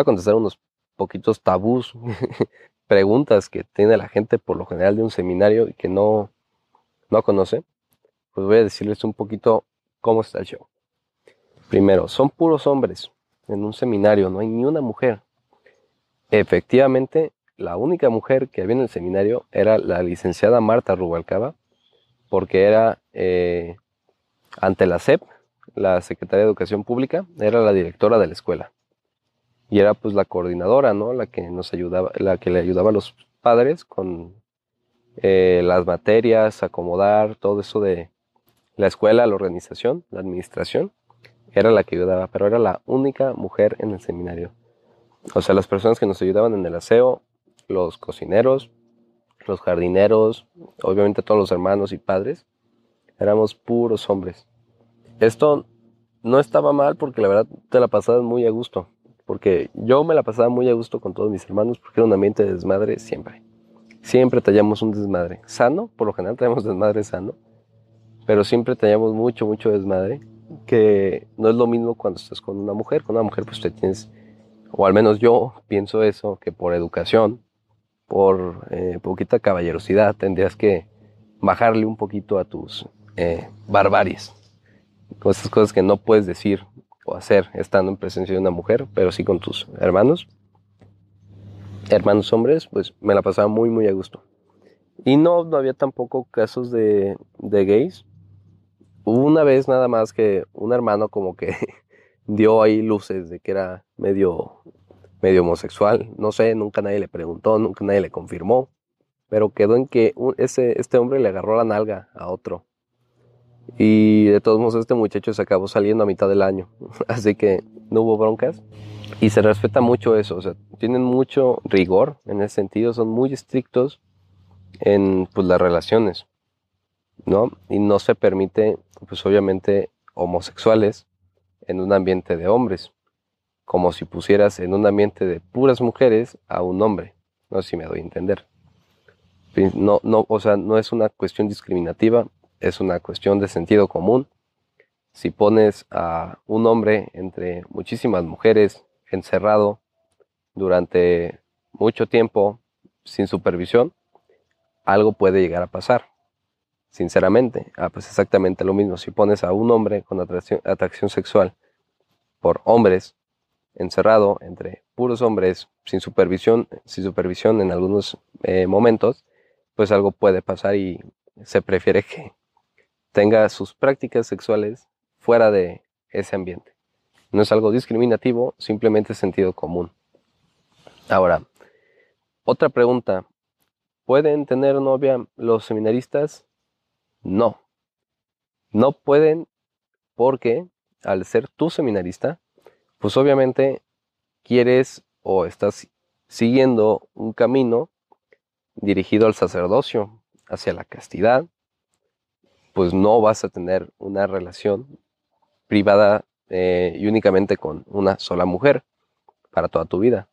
voy a contestar unos poquitos tabús, preguntas que tiene la gente por lo general de un seminario y que no, no conoce. Pues voy a decirles un poquito cómo está el show. Primero, son puros hombres en un seminario, no hay ni una mujer. Efectivamente, la única mujer que había en el seminario era la licenciada Marta Rubalcaba, porque era eh, ante la SEP, la Secretaría de Educación Pública, era la directora de la escuela. Y era pues la coordinadora, ¿no? La que nos ayudaba, la que le ayudaba a los padres con eh, las materias, acomodar, todo eso de la escuela, la organización, la administración. Era la que ayudaba, pero era la única mujer en el seminario. O sea, las personas que nos ayudaban en el aseo, los cocineros, los jardineros, obviamente todos los hermanos y padres, éramos puros hombres. Esto no estaba mal porque la verdad te la pasabas muy a gusto. Porque yo me la pasaba muy a gusto con todos mis hermanos porque era un ambiente de desmadre siempre. Siempre tallamos un desmadre. Sano, por lo general traemos desmadre sano. Pero siempre tallamos mucho, mucho desmadre. Que no es lo mismo cuando estás con una mujer. Con una mujer pues te tienes, o al menos yo pienso eso, que por educación, por eh, poquita caballerosidad, tendrías que bajarle un poquito a tus eh, barbaries esas cosas que no puedes decir o hacer estando en presencia de una mujer, pero sí con tus hermanos, hermanos hombres, pues me la pasaba muy, muy a gusto. Y no, había tampoco casos de, de gays. Hubo una vez nada más que un hermano como que dio ahí luces de que era medio, medio homosexual. No sé, nunca nadie le preguntó, nunca nadie le confirmó. Pero quedó en que ese, este hombre le agarró la nalga a otro y de todos modos, este muchacho se acabó saliendo a mitad del año. Así que no hubo broncas. Y se respeta mucho eso. O sea, tienen mucho rigor en ese sentido. Son muy estrictos en pues, las relaciones. ¿No? Y no se permite, pues obviamente, homosexuales en un ambiente de hombres. Como si pusieras en un ambiente de puras mujeres a un hombre. No sé si me doy a entender. No, no, o sea, no es una cuestión discriminativa, es una cuestión de sentido común. Si pones a un hombre entre muchísimas mujeres encerrado durante mucho tiempo sin supervisión, algo puede llegar a pasar. Sinceramente, ah, pues exactamente lo mismo. Si pones a un hombre con atracción, sexual por hombres encerrado entre puros hombres sin supervisión, sin supervisión en algunos eh, momentos, pues algo puede pasar y se prefiere que tenga sus prácticas sexuales fuera de ese ambiente. No es algo discriminativo, simplemente sentido común. Ahora, otra pregunta. ¿Pueden tener novia los seminaristas? No. No pueden porque al ser tú seminarista, pues obviamente quieres o estás siguiendo un camino dirigido al sacerdocio, hacia la castidad, pues no vas a tener una relación privada eh, y únicamente con una sola mujer para toda tu vida.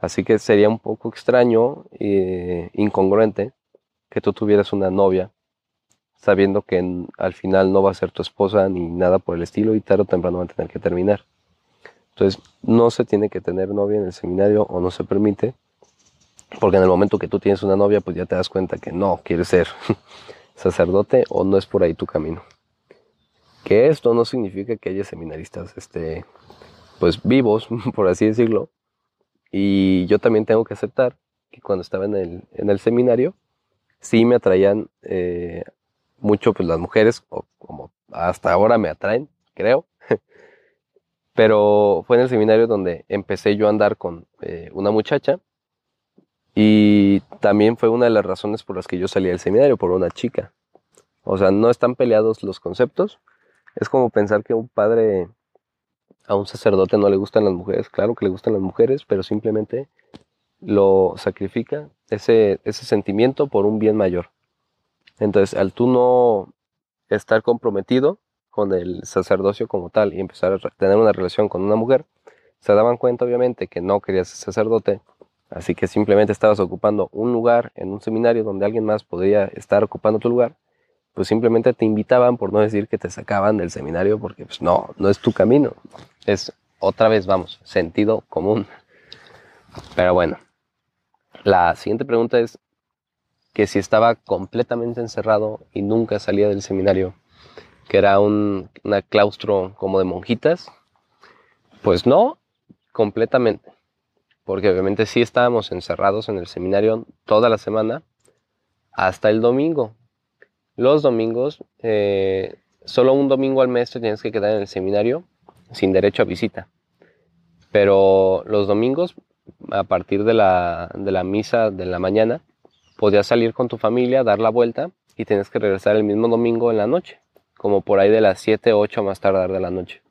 Así que sería un poco extraño e incongruente que tú tuvieras una novia sabiendo que al final no va a ser tu esposa ni nada por el estilo y tarde o temprano van a tener que terminar. Entonces, no se tiene que tener novia en el seminario o no se permite, porque en el momento que tú tienes una novia, pues ya te das cuenta que no quieres ser sacerdote o no es por ahí tu camino. Que esto no significa que haya seminaristas este, pues vivos, por así decirlo. Y yo también tengo que aceptar que cuando estaba en el, en el seminario, sí me atraían eh, mucho pues, las mujeres, o como hasta ahora me atraen, creo. Pero fue en el seminario donde empecé yo a andar con eh, una muchacha y también fue una de las razones por las que yo salí del seminario, por una chica. O sea, no están peleados los conceptos. Es como pensar que un padre a un sacerdote no le gustan las mujeres. Claro que le gustan las mujeres, pero simplemente lo sacrifica ese, ese sentimiento por un bien mayor. Entonces, al tú no estar comprometido con el sacerdocio como tal y empezar a tener una relación con una mujer, se daban cuenta obviamente que no querías ser sacerdote Así que simplemente estabas ocupando un lugar en un seminario donde alguien más podría estar ocupando tu lugar, pues simplemente te invitaban, por no decir que te sacaban del seminario, porque pues no, no es tu camino. Es otra vez, vamos, sentido común. Pero bueno, la siguiente pregunta es que si estaba completamente encerrado y nunca salía del seminario, que era un claustro como de monjitas, pues no, completamente, porque obviamente sí estábamos encerrados en el seminario toda la semana hasta el domingo. Los domingos, eh, solo un domingo al mes te tienes que quedar en el seminario sin derecho a visita. Pero los domingos, a partir de la, de la misa de la mañana, podías salir con tu familia, dar la vuelta y tienes que regresar el mismo domingo en la noche, como por ahí de las 7, 8 más tardar de la noche.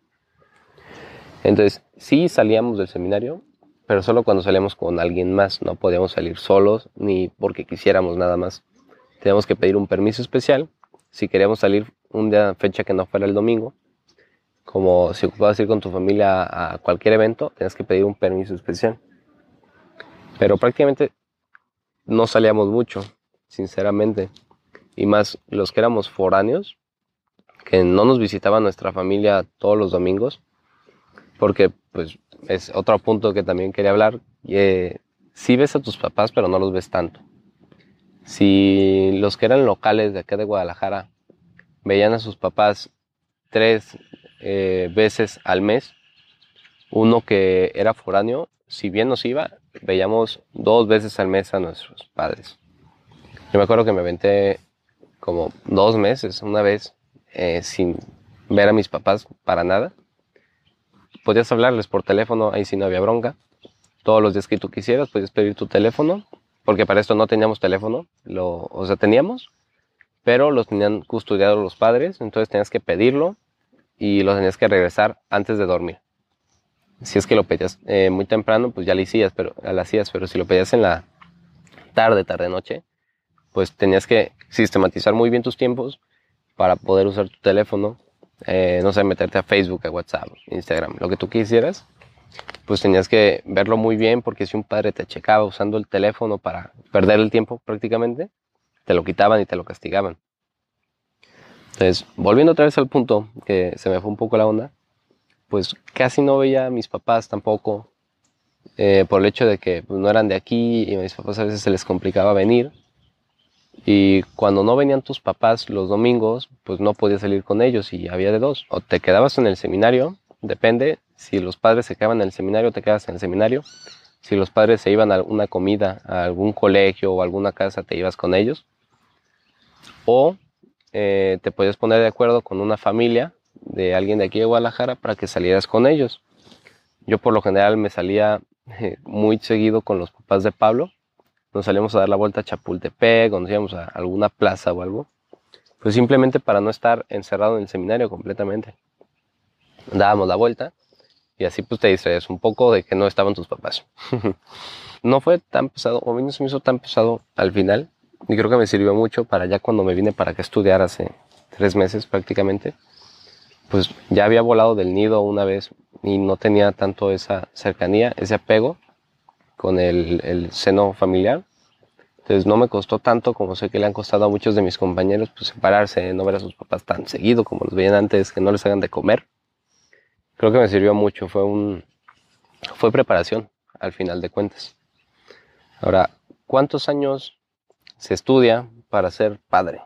Entonces, sí salíamos del seminario, pero solo cuando salíamos con alguien más, no podíamos salir solos ni porque quisiéramos nada más. Teníamos que pedir un permiso especial si queríamos salir un día, fecha que no fuera el domingo, como si ocupabas ir con tu familia a cualquier evento, tenías que pedir un permiso especial. Pero prácticamente no salíamos mucho, sinceramente. Y más los que éramos foráneos, que no nos visitaba nuestra familia todos los domingos, porque pues es otro punto que también quería hablar. Eh, sí ves a tus papás, pero no los ves tanto. Si los que eran locales de acá de Guadalajara veían a sus papás tres eh, veces al mes, uno que era foráneo, si bien nos iba, veíamos dos veces al mes a nuestros padres. Yo me acuerdo que me aventé como dos meses, una vez, eh, sin ver a mis papás para nada podías hablarles por teléfono, ahí sí no había bronca. Todos los días que tú quisieras, podías pedir tu teléfono, porque para esto no teníamos teléfono, lo, o sea, teníamos, pero los tenían custodiados los padres, entonces tenías que pedirlo y lo tenías que regresar antes de dormir. Si es que lo pedías eh, muy temprano, pues ya lo hacías, pero, lo hacías, pero si lo pedías en la tarde, tarde, noche, pues tenías que sistematizar muy bien tus tiempos para poder usar tu teléfono eh, no sé, meterte a Facebook, a WhatsApp, Instagram, lo que tú quisieras, pues tenías que verlo muy bien porque si un padre te checaba usando el teléfono para perder el tiempo prácticamente, te lo quitaban y te lo castigaban. Entonces, volviendo otra vez al punto, que se me fue un poco la onda, pues casi no veía a mis papás tampoco, eh, por el hecho de que pues, no eran de aquí y a mis papás a veces se les complicaba venir. Y cuando no venían tus papás los domingos, pues no podías salir con ellos y había de dos. O te quedabas en el seminario, depende, si los padres se quedaban en el seminario, te quedas en el seminario. Si los padres se iban a una comida, a algún colegio o alguna casa, te ibas con ellos. O eh, te podías poner de acuerdo con una familia de alguien de aquí de Guadalajara para que salieras con ellos. Yo por lo general me salía muy seguido con los papás de Pablo nos salíamos a dar la vuelta a Chapultepec, cuando íbamos a alguna plaza o algo, pues simplemente para no estar encerrado en el seminario completamente. Dábamos la vuelta y así pues te distraes un poco de que no estaban tus papás. no fue tan pesado, o no se me hizo tan pesado al final, y creo que me sirvió mucho para ya cuando me vine para que estudiar hace tres meses prácticamente, pues ya había volado del nido una vez y no tenía tanto esa cercanía, ese apego con el, seno familiar. Entonces no me costó tanto como sé que le han costado a muchos de mis compañeros pues, separarse, no ver a sus papás tan seguido como los veían antes, que no les hagan de comer. Creo que me sirvió mucho, fue un fue preparación al final de cuentas. Ahora, ¿cuántos años se estudia para ser padre?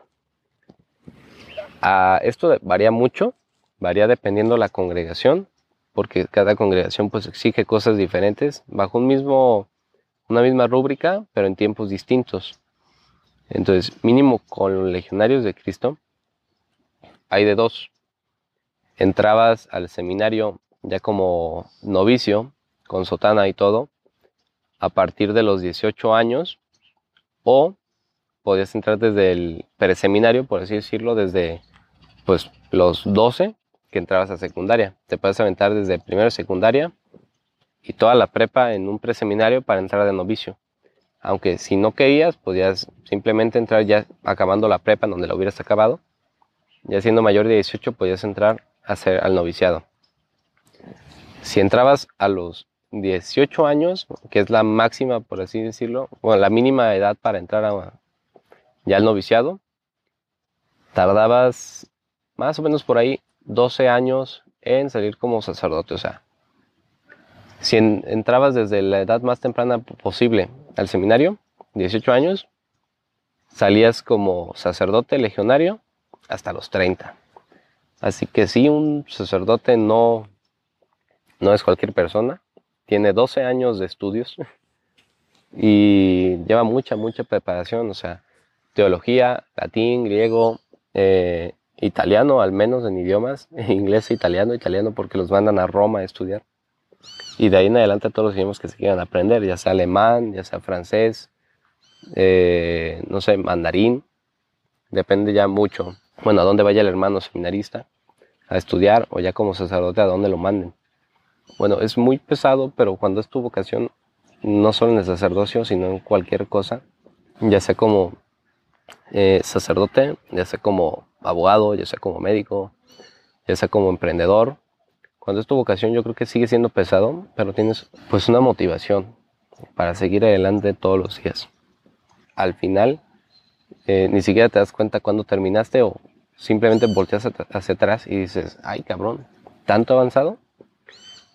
Ah, esto varía mucho, varía dependiendo la congregación porque cada congregación pues exige cosas diferentes bajo un mismo, una misma rúbrica, pero en tiempos distintos. Entonces, mínimo con los legionarios de Cristo, hay de dos. Entrabas al seminario ya como novicio, con sotana y todo, a partir de los 18 años, o podías entrar desde el preseminario, por así decirlo, desde pues los 12 entrabas a secundaria. Te puedes aventar desde primero secundaria y toda la prepa en un preseminario para entrar de novicio. Aunque si no querías, podías simplemente entrar ya acabando la prepa donde la hubieras acabado. Ya siendo mayor de 18, podías entrar a hacer al noviciado. Si entrabas a los 18 años, que es la máxima, por así decirlo, bueno, la mínima edad para entrar a, ya al noviciado, tardabas más o menos por ahí 12 años en salir como sacerdote. O sea, si entrabas desde la edad más temprana posible al seminario, 18 años, salías como sacerdote legionario hasta los 30. Así que sí, un sacerdote no, no es cualquier persona, tiene 12 años de estudios y lleva mucha, mucha preparación, o sea, teología, latín, griego, eh, italiano, al menos en idiomas, inglés e italiano, italiano porque los mandan a Roma a estudiar. Y de ahí en adelante todos los idiomas que se quieran aprender, ya sea alemán, ya sea francés, eh, no sé, mandarín, depende ya mucho, bueno, a dónde vaya el hermano seminarista a estudiar o ya como sacerdote a dónde lo manden. Bueno, es muy pesado, pero cuando es tu vocación, no solo en el sacerdocio, sino en cualquier cosa, ya sea como eh, sacerdote, ya sea como abogado, ya sea como médico, ya sea como emprendedor. Cuando es tu vocación yo creo que sigue siendo pesado, pero tienes pues una motivación para seguir adelante todos los días. Al final eh, ni siquiera te das cuenta cuando terminaste o simplemente volteas hacia atrás y dices, ay cabrón, ¿tanto avanzado?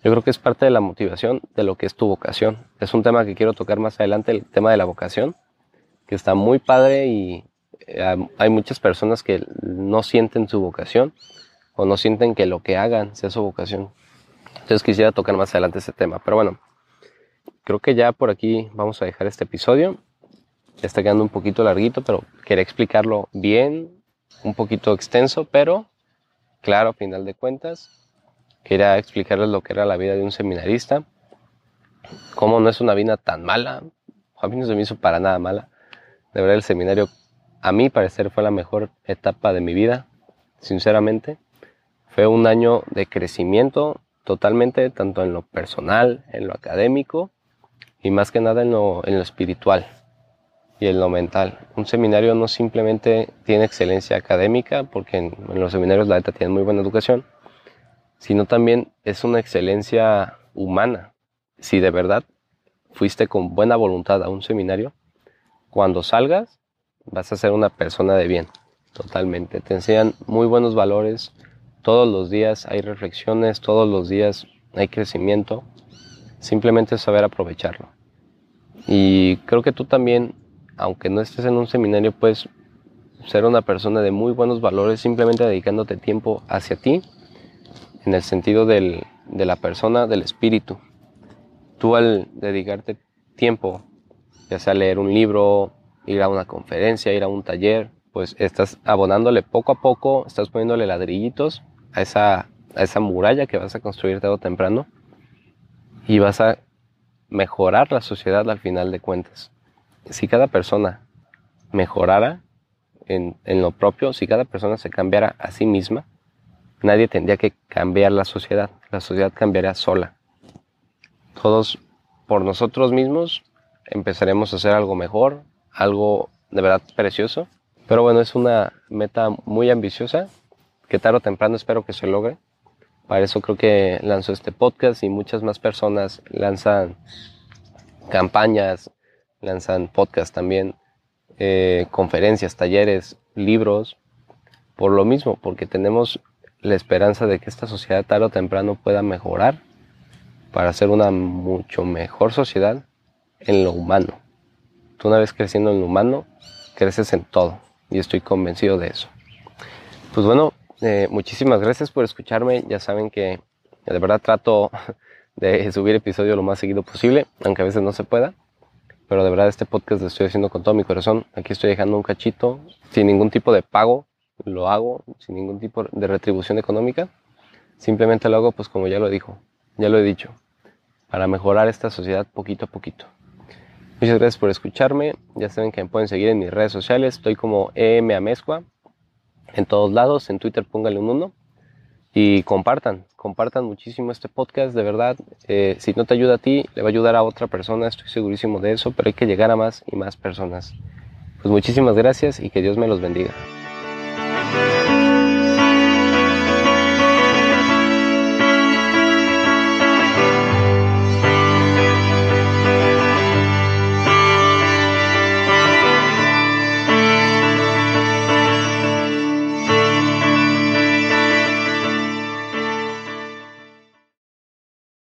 Yo creo que es parte de la motivación de lo que es tu vocación. Es un tema que quiero tocar más adelante, el tema de la vocación, que está muy padre y hay muchas personas que no sienten su vocación o no sienten que lo que hagan sea su vocación. Entonces quisiera tocar más adelante ese tema. Pero bueno, creo que ya por aquí vamos a dejar este episodio. Está quedando un poquito larguito, pero quería explicarlo bien, un poquito extenso, pero claro, final de cuentas. Quería explicarles lo que era la vida de un seminarista, cómo no es una vida tan mala. A mí no se me hizo para nada mala. De verdad, el seminario, a mi parecer, fue la mejor etapa de mi vida, sinceramente. Fue un año de crecimiento totalmente, tanto en lo personal, en lo académico y más que nada en lo, en lo espiritual y en lo mental. Un seminario no simplemente tiene excelencia académica, porque en, en los seminarios la ETA tiene muy buena educación, sino también es una excelencia humana. Si de verdad fuiste con buena voluntad a un seminario, cuando salgas vas a ser una persona de bien, totalmente. Te enseñan muy buenos valores, todos los días hay reflexiones, todos los días hay crecimiento, simplemente saber aprovecharlo. Y creo que tú también, aunque no estés en un seminario, puedes ser una persona de muy buenos valores simplemente dedicándote tiempo hacia ti en el sentido del, de la persona, del espíritu. Tú al dedicarte tiempo, ya sea leer un libro, ir a una conferencia, ir a un taller, pues estás abonándole poco a poco, estás poniéndole ladrillitos a esa, a esa muralla que vas a construir tarde o temprano y vas a mejorar la sociedad al final de cuentas. Si cada persona mejorara en, en lo propio, si cada persona se cambiara a sí misma, Nadie tendría que cambiar la sociedad, la sociedad cambiaría sola. Todos por nosotros mismos empezaremos a hacer algo mejor, algo de verdad precioso. Pero bueno, es una meta muy ambiciosa que tarde o temprano espero que se logre. Para eso creo que lanzo este podcast y muchas más personas lanzan campañas, lanzan podcasts también, eh, conferencias, talleres, libros, por lo mismo, porque tenemos la esperanza de que esta sociedad tarde o temprano pueda mejorar para ser una mucho mejor sociedad en lo humano. Tú una vez creciendo en lo humano, creces en todo y estoy convencido de eso. Pues bueno, eh, muchísimas gracias por escucharme. Ya saben que de verdad trato de subir episodios lo más seguido posible, aunque a veces no se pueda. Pero de verdad este podcast lo estoy haciendo con todo mi corazón. Aquí estoy dejando un cachito sin ningún tipo de pago lo hago sin ningún tipo de retribución económica. Simplemente lo hago, pues como ya lo dijo, ya lo he dicho, para mejorar esta sociedad poquito a poquito. Muchas gracias por escucharme. Ya saben que me pueden seguir en mis redes sociales. Estoy como EM Amezcua en todos lados. En Twitter pónganle un uno. Y compartan, compartan muchísimo este podcast. De verdad, eh, si no te ayuda a ti, le va a ayudar a otra persona. Estoy segurísimo de eso. Pero hay que llegar a más y más personas. Pues muchísimas gracias y que Dios me los bendiga.